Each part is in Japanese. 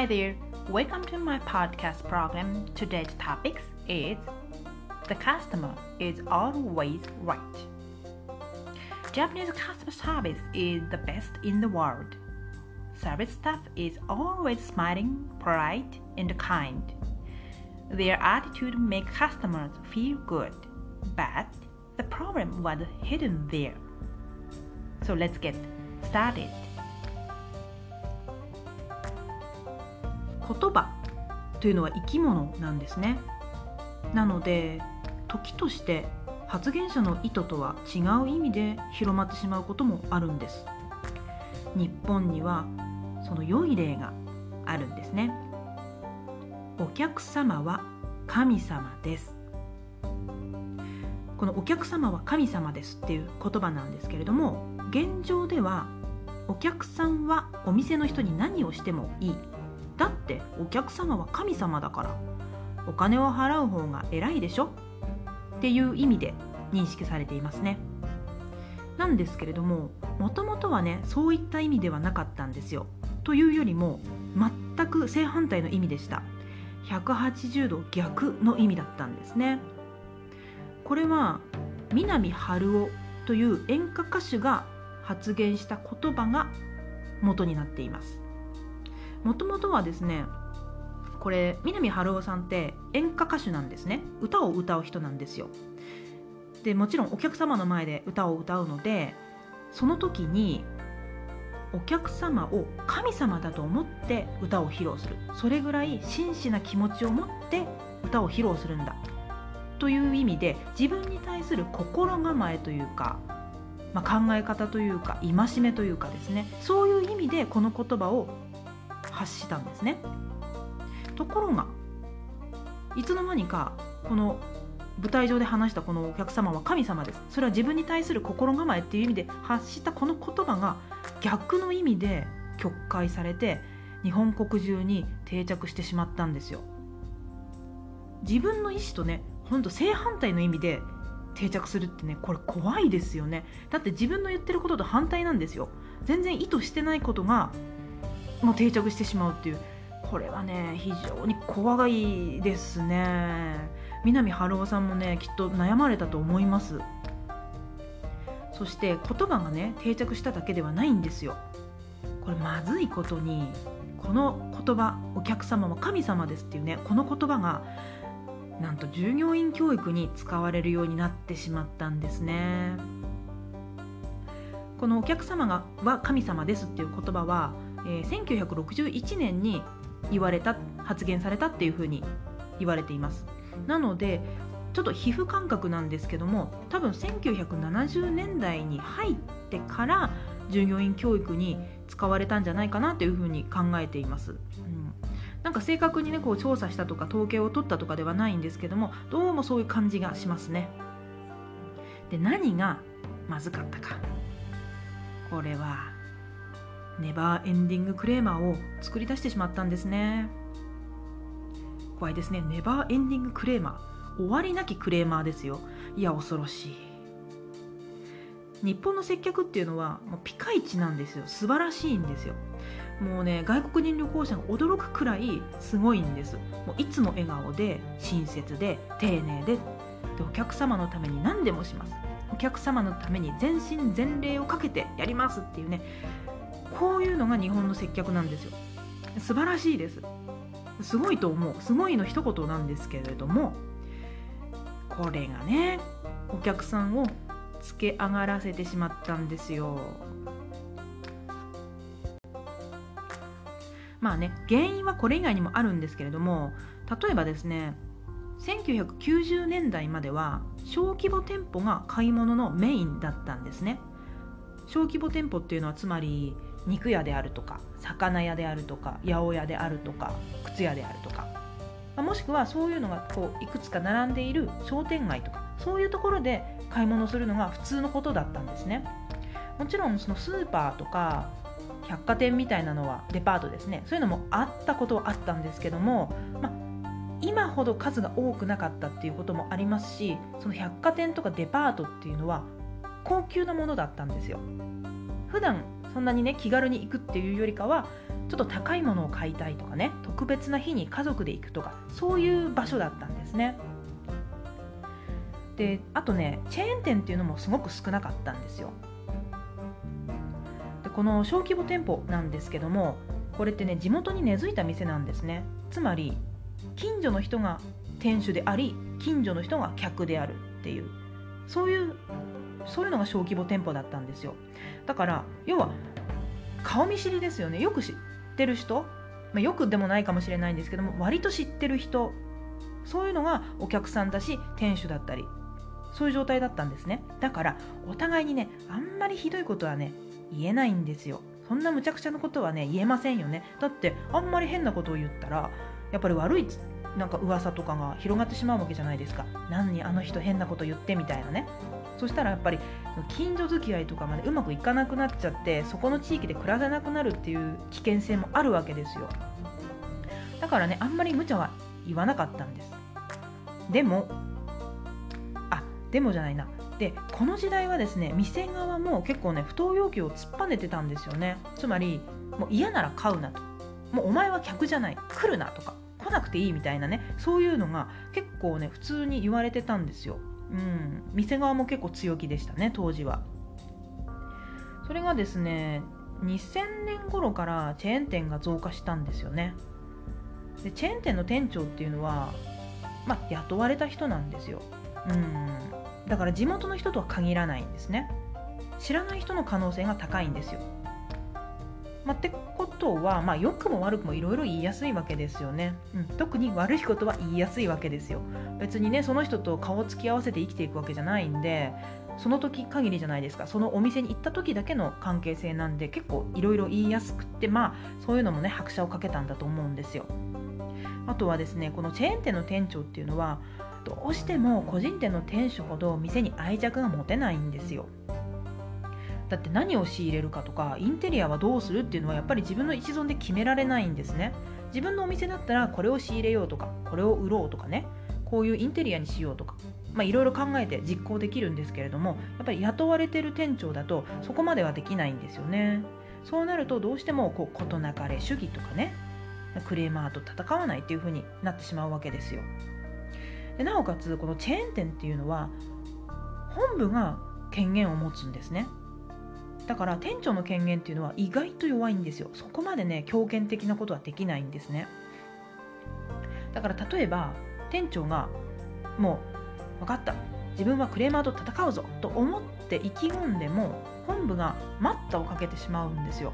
Hi there, welcome to my podcast program. Today's topic is The customer is always right. Japanese customer service is the best in the world. Service staff is always smiling, polite, and kind. Their attitude makes customers feel good, but the problem was hidden there. So let's get started. 言葉というのは生き物なんですね。なので時として発言者の意図とは違う意味で広まってしまうこともあるんです。日本にはその良い例があるんですね。お客様は神様です。このお客様は神様ですっていう言葉なんですけれども現状ではお客さんはお店の人に何をしてもいい。だってお客様は神様だから。お金を払う方が偉いでしょ。っていう意味で認識されていますね。なんですけれどももともとはねそういった意味ではなかったんですよ。というよりも全く正反対の意味でした。180度逆の意味だったんですね。これは南春夫という演歌歌手が発言した言葉が元になっています。もともとはですねこれ南春夫さんって演歌歌手なんですね。歌を歌う人なんですよ。でもちろんお客様の前で歌を歌うのでその時にお客様を神様だと思って歌を披露する。それぐらい真摯な気持ちを持って歌を披露するんだ。という意味で自分に対する心構えというか、まあ、考え方というか戒めというかですね。そういう意味でこの言葉を発したんですね。ところがいつの間にかこの舞台上で話したこのお客様は神様です。それは自分に対する心構えっていう意味で発したこの言葉が逆の意味で曲解されて日本国中に定着してしまったんですよ。自分の意思とねほんと正反対の意味で定着するってねこれ怖いですよね。だって自分の言ってることと反対なんですよ。全然意図してないことがもう定着してしまうっていう。これはね非常に怖がいですね。南春夫さんもねきっと悩まれたと思います。そして言葉がね定着しただけではないんですよ。これまずいことにこの言葉お客様は神様ですっていうねこの言葉がなんと従業員教育に使われるようになってしまったんですね。このお客様がは神様ですっていう言葉は、えー、1961年に言われた発言されたっていうふうに言われています。なのでちょっと皮膚感覚なんですけども多分1970年代に入ってから従業員教育に使われたんじゃないかなというふうに考えています、うん、なんか正確にねこう調査したとか統計を取ったとかではないんですけどもどうもそういう感じがしますね。で何がまずかったか。これは。ネバーエンディングクレーマーを作り出してしまったんですね。怖いですね。ネバーエンディングクレーマー。終わりなきクレーマーですよ。いや恐ろしい。日本の接客っていうのはもうピカイチなんですよ。素晴らしいんですよ。もうね外国人旅行者が驚くくらいすごいんです。もういつも笑顔で親切で丁寧ででお客様のために何でもします。お客様のために全身全霊をかけてやりますっていうねこういうのが日本の接客なんですよ。素晴らしいです。すごいと思う。すごいの一言なんですけれどもこれがねお客さんをつけ上がらせてしまったんですよ。まあね原因はこれ以外にもあるんですけれども例えばですね1990年代までは小規模店舗が買い物のメインだったんですね。小規模店舗っていうのはつまり肉屋であるとか魚屋であるとか八百屋であるとか靴屋であるとか、もしくはそういうのがこういくつか並んでいる商店街とかそういうところで買い物するのが普通のことだったんですね。もちろんそのスーパーとか百貨店みたいなのはデパートですね。そういうのもあったことはあったんですけども、ま、今ほど数が多くなかったっていうこともありますしその百貨店とかデパートっていうのは高級なものだったんですよ。普段そんなにね気軽に行くっていうよりかはちょっと高いものを買いたいとかね特別な日に家族で行くとかそういう場所だったんですね。であとねチェーン店っていうのもすごく少なかったんですよ。でこの小規模店舗なんですけどもこれってね地元に根付いた店なんですね。つまり近所の人が店主であり近所の人が客であるっていうそういうそういうのが小規模店舗だったんですよ。だから要は顔見知りですよね。よく知ってる人、まあ、よくでもないかもしれないんですけども割と知ってる人。そういうのがお客さんだし店主だったりそういう状態だったんですね。だからお互いにねあんまりひどいことはね言えないんですよ。そんな無茶苦茶なことはね言えませんよね。だってあんまり変なことを言ったらやっぱり悪いなんか噂とかが広がってしまうわけじゃないですか。何にあの人変なこと言ってみたいなね。そしたらやっぱり近所付き合いとかまでうまくいかなくなっちゃってそこの地域で暮らせなくなるっていう危険性もあるわけですよ。だからねあんまり無茶は言わなかったんです。でもあでもじゃないな。でこの時代はですね店側も結構ね不当要求を突っぱねてたんですよね。つまりもう嫌なら買うなと。もうお前は客じゃない。来るなとか来なくていいみたいなねそういうのが結構ね普通に言われてたんですよ。うん、店側も結構強気でしたね当時は。それがですね2000年頃からチェーン店が増加したんですよね。でチェーン店の店長っていうのは、まあ、雇われた人なんですよ。うん。だから地元の人とは限らないんですね。知らない人の可能性が高いんですよ。まあ、ってことは、まあ、良くも悪くもいろいろ言いやすいわけですよね、うん、特に悪いことは言いやすいわけですよ。別にねその人と顔を突き合わせて生きていくわけじゃないんでその時限りじゃないですか。そのお店に行った時だけの関係性なんで結構いろいろ言いやすくってまあそういうのもね拍車をかけたんだと思うんですよ。あとはですねこのチェーン店の店長っていうのはどうしても個人店の店主ほど店に愛着が持てないんですよ。だって何を仕入れるかとかインテリアはどうするっていうのはやっぱり自分の一存で決められないんですね。自分のお店だったらこれを仕入れようとかこれを売ろうとかね。こういうインテリアにしようとか。いろいろ考えて実行できるんですけれどもやっぱり雇われてる店長だとそこまではできないんですよね。そうなるとどうしてもこう事なかれ主義とかね。クレーマーと戦わないっていう風になってしまうわけですよ。でなおかつこのチェーン店っていうのは本部が権限を持つんですね。だから店長の権限っていうのは意外と弱いんですよ。そこまでね強権的なことはできないんですね。だから例えば店長がもう分かった。自分はクレーマーと戦うぞ。と思って意気込んでも本部が待ったをかけてしまうんですよ。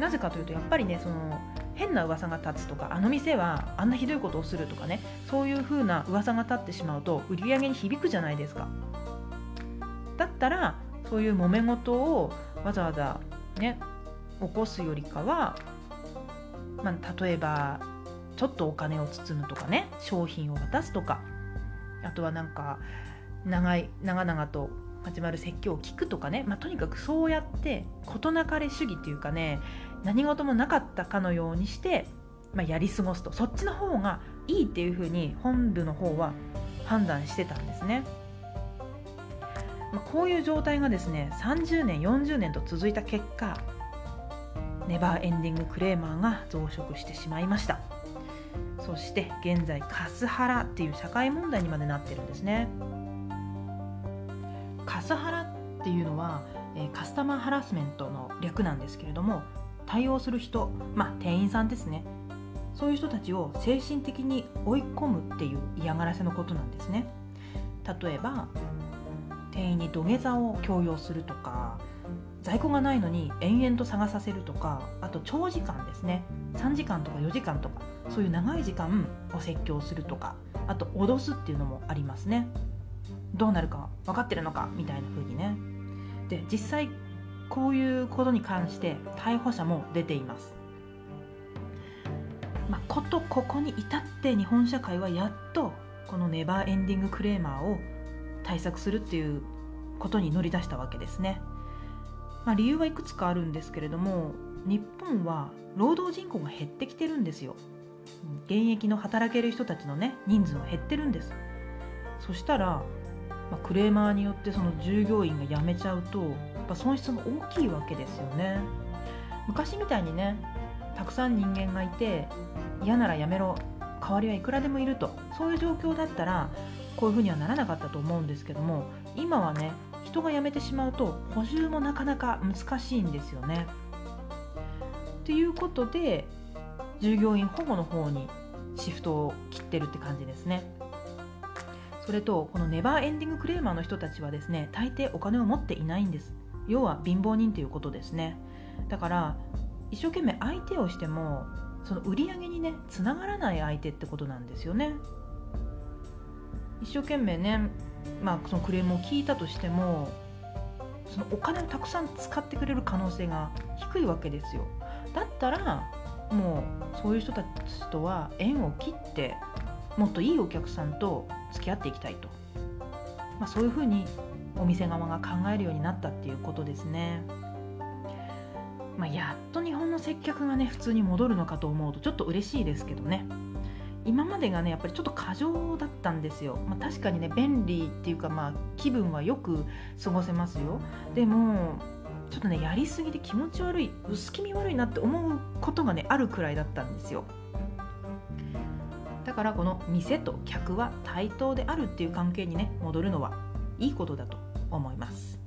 なぜかというとやっぱりねその変な噂が立つとかあの店はあんなひどいことをするとかねそういう風な噂が立ってしまうと売り上げに響くじゃないですか。だったらそういう揉め事をわざわざね起こすよりかは、まあ、例えばちょっとお金を包むとかね商品を渡すとかあとはなんか長い長々と始まる説教を聞くとかね、まあ、とにかくそうやって事なかれ主義っていうかね何事もなかったかのようにして、まあ、やり過ごすとそっちの方がいいっていうふうに本部の方は判断してたんですね。まあ、こういう状態がですね30年40年と続いた結果ネバーエンディングクレーマーが増殖してしまいました。そして現在カスハラっていう社会問題にまでなってるんですね。カスハラっていうのは、えカスタマーハラスメントの略なんですけれども対応する人まあ店員さんですね。そういう人たちを精神的に追い込むっていう嫌がらせのことなんですね。例えば店員に土下座を強要するとか在庫がないのに延々と探させるとかあと長時間ですね。3時間とか4時間とかそういう長い時間お説教するとかあと脅すっていうのもありますね。どうなるか分かってるのかみたいな風にね。で実際こういうことに関して逮捕者も出ています。まあ、ことここに至って日本社会はやっとこのネバーエンディングクレーマーを対策するっていうことに乗り出したわけですね。まあ、理由はいくつかあるんですけれども日本は労働人口が減ってきてるんですよ。現役の働ける人たちのね人数が減ってるんです。そしたら、まあ、クレーマーによってその従業員が辞めちゃうとやっぱ損失が大きいわけですよね。昔みたいにねたくさん人間がいて嫌ならやめろ代わりはいくらでもいるとそういう状況だったらこういうふうにはならなかったと思うんですけども今はね人が辞めてしまうと補充もなかなか難しいんですよね。ということで従業員保護の方にシフトを切ってるって感じですね。それとこのネバーエンディングクレーマーの人たちはですね大抵お金を持っていないんです要は貧乏人ということですねだから一生懸命相手をしてもその売り上げにねつながらない相手ってことなんですよね一生懸命ね、まあ、そのクレームを聞いたとしてもそのお金をたくさん使ってくれる可能性が低いわけですよ。だったらもうそういう人たちとは縁を切ってもっといいお客さんと付き合っていきたいと、まあ、そういうふうにお店側が考えるようになったっていうことですね。まあ、やっと日本の接客がね普通に戻るのかと思うとちょっと嬉しいですけどね。今までがねやっぱりちょっと過剰だったんですよ、まあ、確かにね便利っていうかまあ気分はよく過ごせますよ。でもちょっとねやりすぎで気持ち悪い薄気味悪いなって思うことがねあるくらいだったんですよ。だからこの店と客は対等であるっていう関係にね戻るのはいいことだと思います。